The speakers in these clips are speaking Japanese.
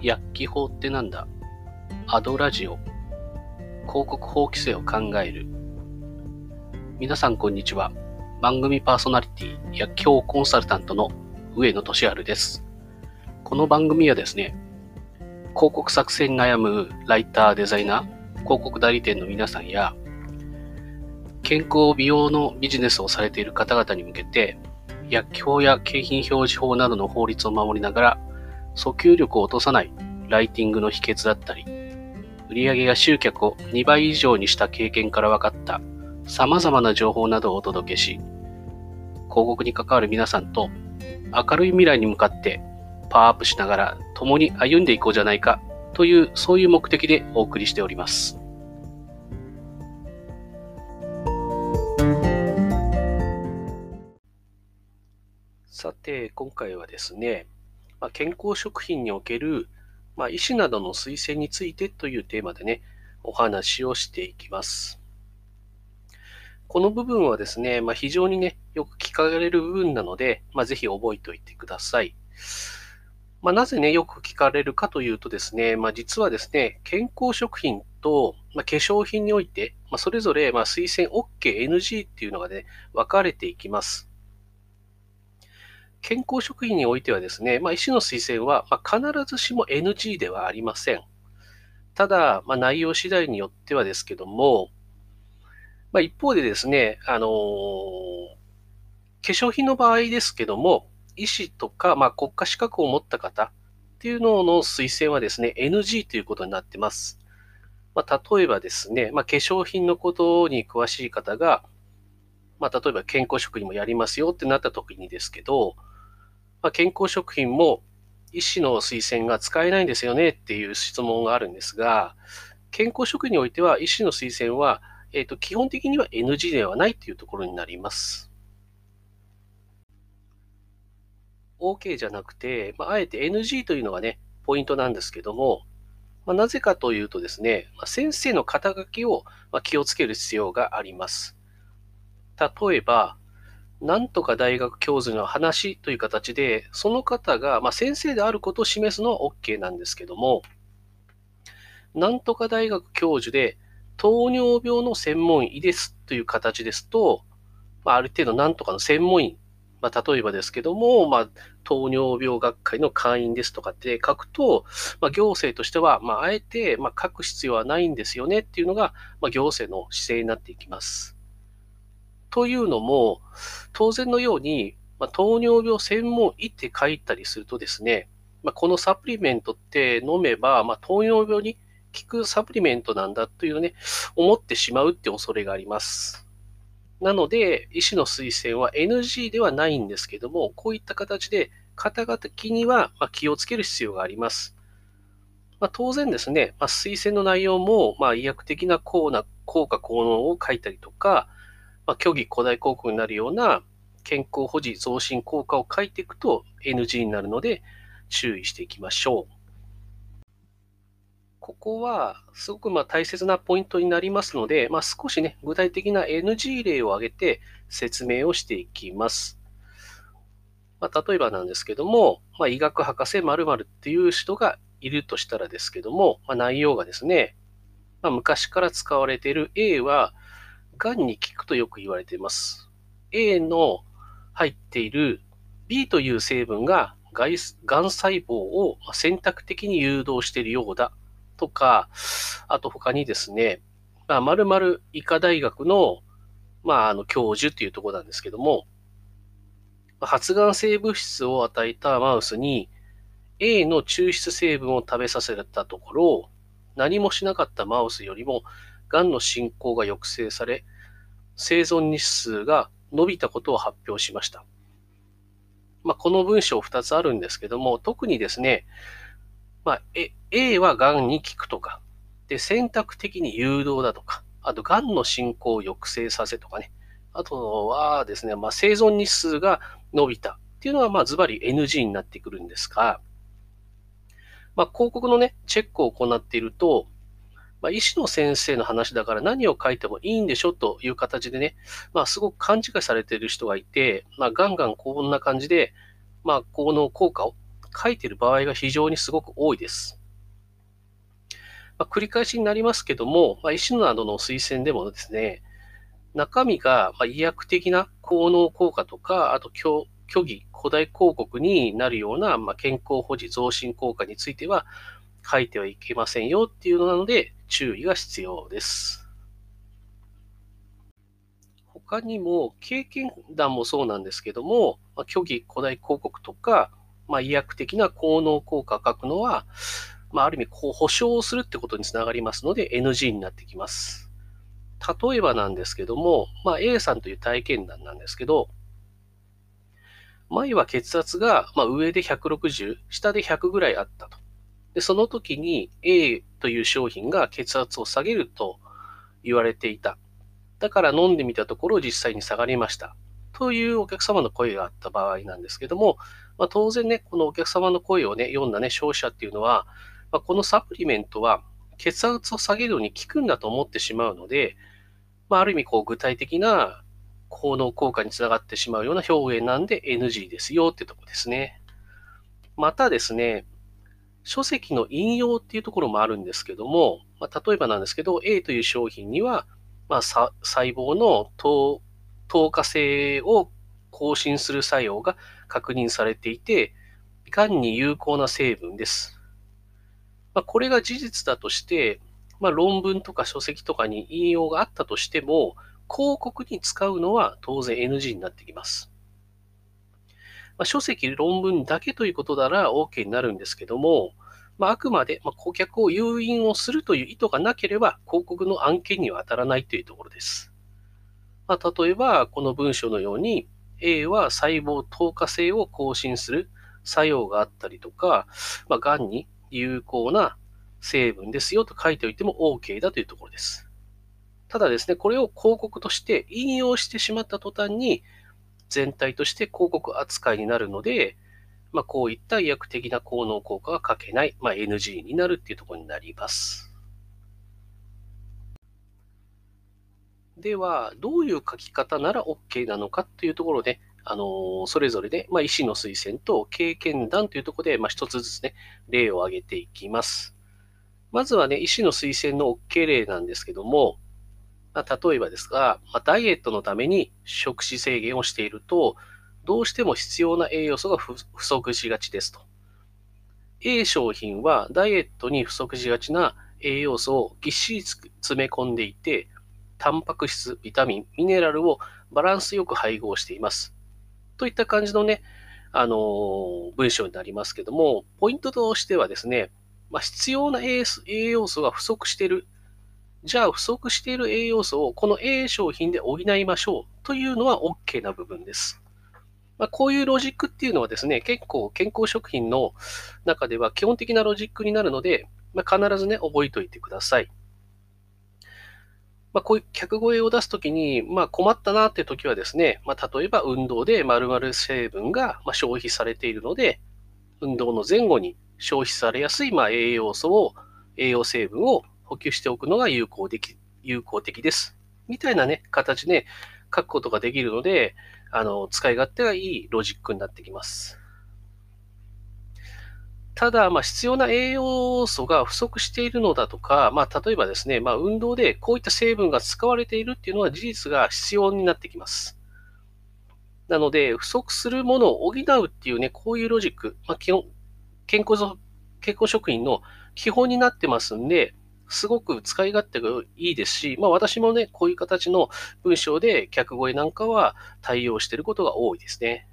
薬機法ってなんだ？アドラジオ。広告法規制を考える。皆さんこんにちは。番組パーソナリティ薬機法コンサルタントの上野俊治です。この番組はですね広告作成に悩むライターデザイナー広告代理店の皆さんや健康美容のビジネスをされている方々に向けて薬機法や景品表示法などの法律を守りながら訴求力を落とさないライティングの秘訣だったり、売上や集客を2倍以上にした経験から分かった様々な情報などをお届けし、広告に関わる皆さんと明るい未来に向かってパワーアップしながら共に歩んでいこうじゃないかというそういう目的でお送りしております。さて、今回はですね、まあ、健康食品における、まあ、医師などの推薦についてというテーマでね、お話をしていきます。この部分はですね、まあ、非常にね、よく聞かれる部分なので、まあ、ぜひ覚えておいてください。まあ、なぜね、よく聞かれるかというとですね、まあ、実はですね、健康食品と、まあ、化粧品において、まあ、それぞれ、まあ、推薦 OK、NG っていうのがね、分かれていきます。健康食品においてはですね、まあ、医師の推薦は、まあ、必ずしも NG ではありません。ただ、まあ、内容次第によってはですけども、まあ、一方でですね、あのー、化粧品の場合ですけども、医師とか、まあ、国家資格を持った方っていうのの推薦はですね、NG ということになってます。まあ、例えばですね、まあ、化粧品のことに詳しい方が、まあ、例えば健康食品もやりますよってなった時にですけど、まあ、健康食品も医師の推薦が使えないんですよねっていう質問があるんですが、健康食品においては医師の推薦は、えーと、基本的には NG ではないというところになります。OK じゃなくて、まあ、あえて NG というのがね、ポイントなんですけども、まあ、なぜかというとですね、まあ、先生の肩書きを気をつける必要があります。例えば、なんとか大学教授の話という形で、その方が、まあ、先生であることを示すのは OK なんですけども、なんとか大学教授で糖尿病の専門医ですという形ですと、まあ、ある程度なんとかの専門医、まあ、例えばですけども、まあ、糖尿病学会の会員ですとかって書くと、まあ、行政としては、まあ、あえて、まあ、書く必要はないんですよねっていうのが、まあ、行政の姿勢になっていきます。というのも、当然のように、まあ、糖尿病専門医って書いたりするとですね、まあ、このサプリメントって飲めば、まあ、糖尿病に効くサプリメントなんだというね、思ってしまうって恐れがあります。なので、医師の推薦は NG ではないんですけども、こういった形で、肩書きには気をつける必要があります。まあ、当然ですね、まあ、推薦の内容も、まあ、医薬的な効果、効果効能を書いたりとか、まあ、虚偽古代広告になるような健康保持増進効果を書いていくと NG になるので注意していきましょう。ここはすごくま大切なポイントになりますので、まあ、少しね、具体的な NG 例を挙げて説明をしていきます。まあ、例えばなんですけども、まあ、医学博士〇〇っていう人がいるとしたらですけども、ま、内容がですね、ま、昔から使われている A はがんに効くとよく言われています。A の入っている B という成分ががん細胞を選択的に誘導しているようだとか、あと他にですね、まあ、〇〇医科大学の、まあ、あの教授っていうところなんですけども、発がん性物質を与えたマウスに A の抽出成分を食べさせたところ、何もしなかったマウスよりもがんの進行が抑制され、生存日数が伸びたことを発表しました。まあ、この文章2つあるんですけども、特にですね、まあ、A はがんに効くとか、で、選択的に誘導だとか、あと、がんの進行を抑制させとかね、あとはですね、まあ、生存日数が伸びたっていうのは、まあ、ズバリ NG になってくるんですが、まあ、広告のね、チェックを行っていると、まあ、医師の先生の話だから何を書いてもいいんでしょという形でね、まあ、すごく勘違いされている人がいて、まあ、ガンガンこんな感じで、まあ、この効果を書いている場合が非常にすごく多いです。まあ、繰り返しになりますけども、まあ、医師などの推薦でもですね、中身が医薬的な効能効果とか、あと虚偽、古代広告になるような、まあ健康保持増進効果については書いてはいけませんよっていうのなので注意が必要です。他にも経験談もそうなんですけども、ま虚偽古代広告とか、まあ、医薬的な効能効果を書くのは、まあ、ある意味こう保証するってことにつながりますので NG になってきます。例えばなんですけども、まあ、A さんという体験談なんですけど、前は血圧が、ま上で160、下で100ぐらいあったと。で、その時に A という商品が血圧を下げると言われていた。だから飲んでみたところ実際に下がりました。というお客様の声があった場合なんですけども、まあ、当然ね、このお客様の声をね、読んだね、消費者っていうのは、まあ、このサプリメントは血圧を下げるのに効くんだと思ってしまうので、まあ、ある意味こう具体的な効能効果につながってしまうような表現なんで NG ですよってとこですね。またですね、書籍の引用っていうところもあるんですけども、まあ、例えばなんですけど、A という商品には、まあ、細胞の糖糖化性を更新する作用が確認されていて、がんに有効な成分です。まあ、これが事実だとして、まあ、論文とか書籍とかに引用があったとしても、広告に使うのは当然 NG になってきます。まあ、書籍、論文だけということなら OK になるんですけども、まあ、あくまで、ま顧客を誘引をするという意図がなければ、広告の案件には当たらないというところです。まあ、例えば、この文章のように、A は細胞透過性を更新する作用があったりとか、まあ、癌に有効な成分ですよと書いておいても OK だというところです。ただですね、これを広告として引用してしまった途端に、全体として広告扱いになるので、まあ、こういった医薬的な効能効果が書けない、まあ、NG になるっていうところになります。では、どういう書き方なら OK なのかというところで、あのそれぞれで、まあ、医師の推薦と経験談というところで、まあ、一つずつね、例を挙げていきます。まずはね、医師の推薦の OK 例なんですけども、まあ、例えばですが、まあ、ダイエットのために食事制限をしていると、どうしても必要な栄養素が不足しがちですと。A 商品はダイエットに不足しがちな栄養素をぎっしり詰め込んでいて、タンパク質、ビタミン、ミネラルをバランスよく配合しています。といった感じのね、あのー、文章になりますけども、ポイントとしてはですね、まあ、必要な栄養素が不足しているじゃあ不足している栄養素をこの A 商品で補いましょうというのは OK な部分です。まあ、こういうロジックっていうのはですね、結構健康食品の中では基本的なロジックになるので、まあ、必ずね、覚えておいてください。まあ、こういう客声を出すときに、まあ、困ったなっていうときはですね、まあ、例えば運動で〇〇成分が消費されているので、運動の前後に消費されやすいまあ栄養素を、栄養成分を補給しておくのが有効的有効的です。みたいなね、形で書くことができるので、あの、使い勝手がいいロジックになってきます。ただ、まあ、必要な栄養素が不足しているのだとか、まあ、例えばですね、まあ、運動でこういった成分が使われているっていうのは事実が必要になってきます。なので、不足するものを補うっていうね、こういうロジック、まあ、基本健康健康食品の基本になってますんで、すごく使い勝手がいいですし、まあ私もね、こういう形の文章で客声なんかは対応していることが多いですね。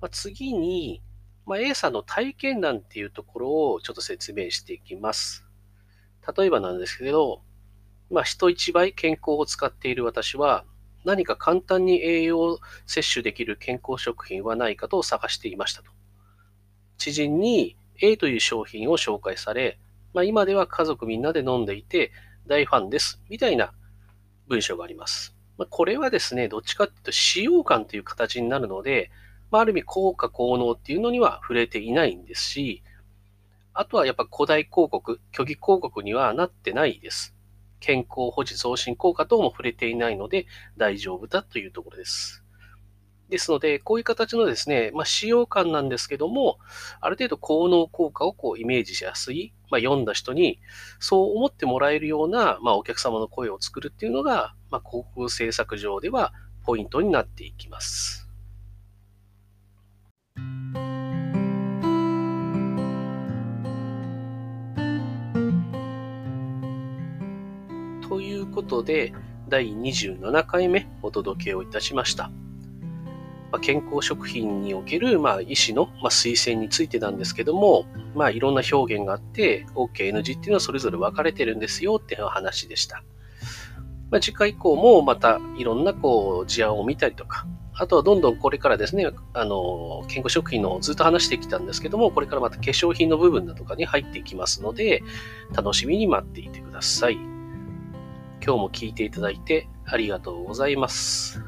まあ、次に、まあ、A さんの体験談っていうところをちょっと説明していきます。例えばなんですけど、まあ、人一倍健康を使っている私は、何か簡単に栄養を摂取できる健康食品はないかと探していましたと。知人に A という商品を紹介され、まあ、今では家族みんなで飲んでいて大ファンです、みたいな文章があります。まあ、これはですね、どっちかっていうと使用感という形になるので、まあ、ある意味効果効能っていうのには触れていないんですし、あとはやっぱ古代広告、虚偽広告にはなってないです。健康保持増進効果等も触れていないので大丈夫だというところです。ですので、こういう形のですね、まあ、使用感なんですけども、ある程度効能効果をこうイメージしやすい、まあ、読んだ人にそう思ってもらえるような、まあ、お客様の声を作るっていうのが、まあ、広告制作上ではポイントになっていきます。ということで、第27回目お届けをいたしました。ま健康食品における、まあ、医師の、ま推薦についてなんですけども、まあ、いろんな表現があって、OK、NG っていうのはそれぞれ分かれてるんですよっていう話でした。まあ、次回以降もまたいろんなこう事案を見たりとか、あとはどんどんこれからですね、あの、健康食品のずっと話してきたんですけども、これからまた化粧品の部分だとかに入っていきますので、楽しみに待っていてください。今日も聞いていただいてありがとうございます。